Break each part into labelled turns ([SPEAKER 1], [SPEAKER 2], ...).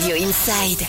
[SPEAKER 1] Radio Inside.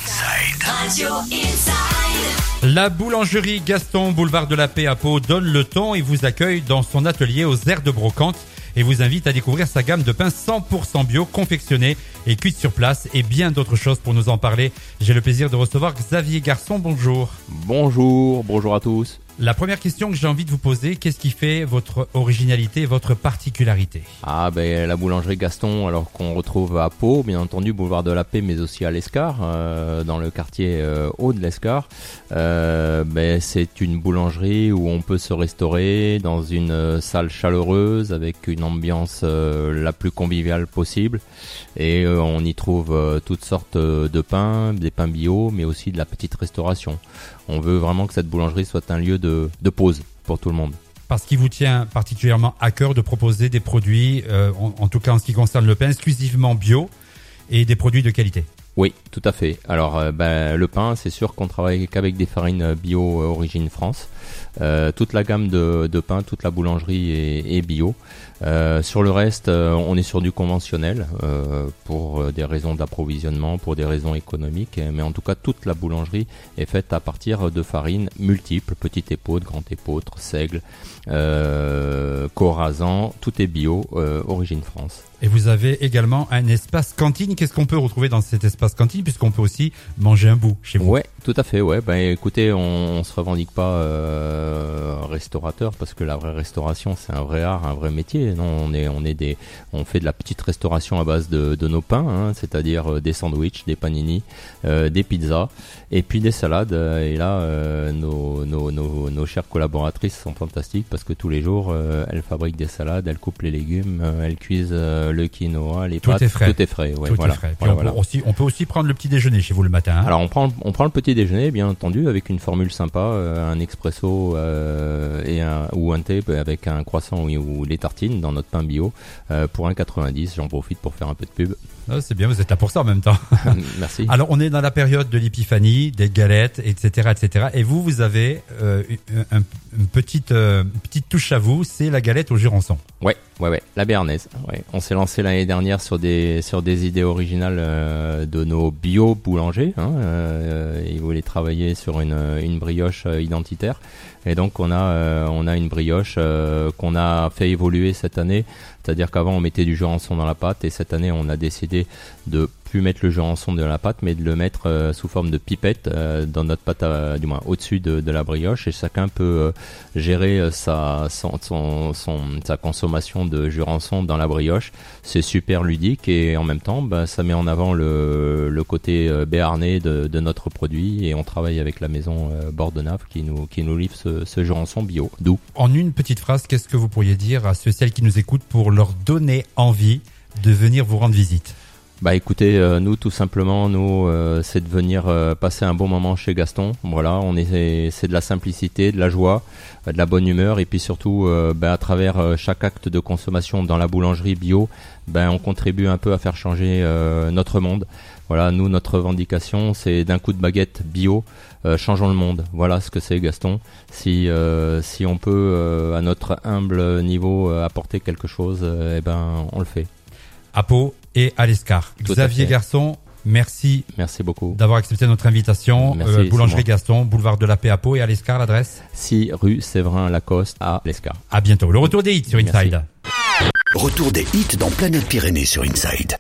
[SPEAKER 1] Radio
[SPEAKER 2] Inside. La boulangerie Gaston, boulevard de la Paix à Pau, donne le ton et vous accueille dans son atelier aux aires de brocante et vous invite à découvrir sa gamme de pains 100% bio, confectionnés et cuits sur place et bien d'autres choses pour nous en parler. J'ai le plaisir de recevoir Xavier Garçon. Bonjour.
[SPEAKER 3] Bonjour, bonjour à tous.
[SPEAKER 2] La première question que j'ai envie de vous poser, qu'est-ce qui fait votre originalité, votre particularité?
[SPEAKER 3] Ah ben la boulangerie Gaston, alors qu'on retrouve à Pau, bien entendu, boulevard de la Paix, mais aussi à l'Escar, euh, dans le quartier euh, haut de l'Escar. Euh, ben, c'est une boulangerie où on peut se restaurer dans une salle chaleureuse avec une ambiance la plus conviviale possible, et on y trouve toutes sortes de pains, des pains bio, mais aussi de la petite restauration. On veut vraiment que cette boulangerie soit un lieu de, pause pour tout le monde
[SPEAKER 2] parce qu'il vous tient particulièrement à cœur de proposer des produits, euh, en, tout cas en ce qui concerne le pain, exclusivement bio et des produits de qualité.
[SPEAKER 3] Oui, tout à fait. Alors, euh, ben, le pain, c'est sûr qu'on travaille qu'avec des farines bio origine France. Euh, toute la gamme de, pain, toute la boulangerie est, bio. Euh, sur le reste, on est sur du conventionnel pour des raisons d'approvisionnement, pour des raisons économiques. Mais en tout cas, toute la boulangerie est faite à partir de farines multiples, petite épaule, grande épeautre, seigle, corazan. Tout est bio, origine France.
[SPEAKER 2] Et vous avez également un espace cantine. Qu'est-ce qu'on peut retrouver dans cet espace cantine puisqu'on peut aussi manger un bout chez vous
[SPEAKER 3] Ouais, tout à fait. Ouais, ben écoutez, on, on se revendique pas euh, restaurateur parce que la vraie restauration c'est un vrai art, un vrai métier. Non, on est on est des on fait de la petite restauration à base de, de nos pains, hein, c'est-à-dire euh, des sandwichs, des panini, euh, des pizzas et puis des salades. Et là, euh, nos, nos, nos, nos, chères collaboratrices sont fantastiques parce que tous les jours elles fabriquent des salades, elles coupent les légumes, elles cuisent le quinoa, les
[SPEAKER 2] tout
[SPEAKER 3] pâtes,
[SPEAKER 2] est frais.
[SPEAKER 3] tout est frais.
[SPEAKER 2] Ouais, tout est frais. on, Peut aussi, on peut aussi prendre le petit déjeuner chez vous le matin. Hein.
[SPEAKER 3] Alors on prend, on prend le petit déjeuner, bien entendu, avec une formule sympa, euh, un expresso euh, et un, ou un thé avec un croissant ou, ou les tartines dans notre pain bio euh, pour 1,90. J'en profite pour faire un peu de pub.
[SPEAKER 2] Ah, c'est bien, vous êtes là pour ça en même temps.
[SPEAKER 3] Merci.
[SPEAKER 2] Alors on est dans la période de l'épiphanie, des galettes, etc., etc. Et vous, vous avez euh, une, petite euh, petite touche à vous, c'est la galette au jurançon.
[SPEAKER 3] Ouais, ouais, ouais, la béarnaise. On s'est lancé l'année dernière sur des sur des idées originales euh, de nos bio boulangers. Hein, euh, ils voulaient travailler sur une une brioche identitaire. Et donc on a on a une brioche qu'on a fait évoluer cette année. C'est-à-dire qu'avant on mettait du jurançon dans la pâte et cette année on a décidé de plus mettre le jurançon dans la pâte, mais de le mettre euh, sous forme de pipette euh, dans notre pâte, du moins au-dessus de, de, la brioche, et chacun peut euh, gérer sa, consommation de jurançon dans la brioche. C'est super ludique et en même temps, bah, ça met en avant le, côté béarnais de, de, notre produit et on travaille avec la maison Bordenave qui nous, qui nous livre ce, ce bio, doux.
[SPEAKER 2] En une petite phrase, qu'est-ce que vous pourriez dire à ceux celles qui nous écoutent pour leur donner envie de venir vous rendre visite?
[SPEAKER 3] Bah écoutez, euh, nous tout simplement, nous euh, c'est de venir euh, passer un bon moment chez Gaston. Voilà, on est c'est de la simplicité, de la joie, de la bonne humeur et puis surtout bah, à travers chaque acte de consommation dans la boulangerie bio, ben on contribue un peu à faire changer notre monde. Voilà, nous notre revendication c'est d'un coup de baguette bio, changeons le monde. Voilà ce que c'est Gaston. Si si on peut à notre humble niveau apporter quelque chose, eh ben on le fait.
[SPEAKER 2] À Pau, et à l'Escar. Xavier Garçon, merci.
[SPEAKER 3] Merci beaucoup.
[SPEAKER 2] D'avoir accepté notre invitation. Euh, Boulangerie Gaston, boulevard de la Paix à Pau et à l'Escar, l'adresse
[SPEAKER 3] 6 rue Séverin Lacoste à l'Escar.
[SPEAKER 2] À bientôt. Le retour des hits sur Inside.
[SPEAKER 1] Retour des hits dans Planète Pyrénées sur Inside.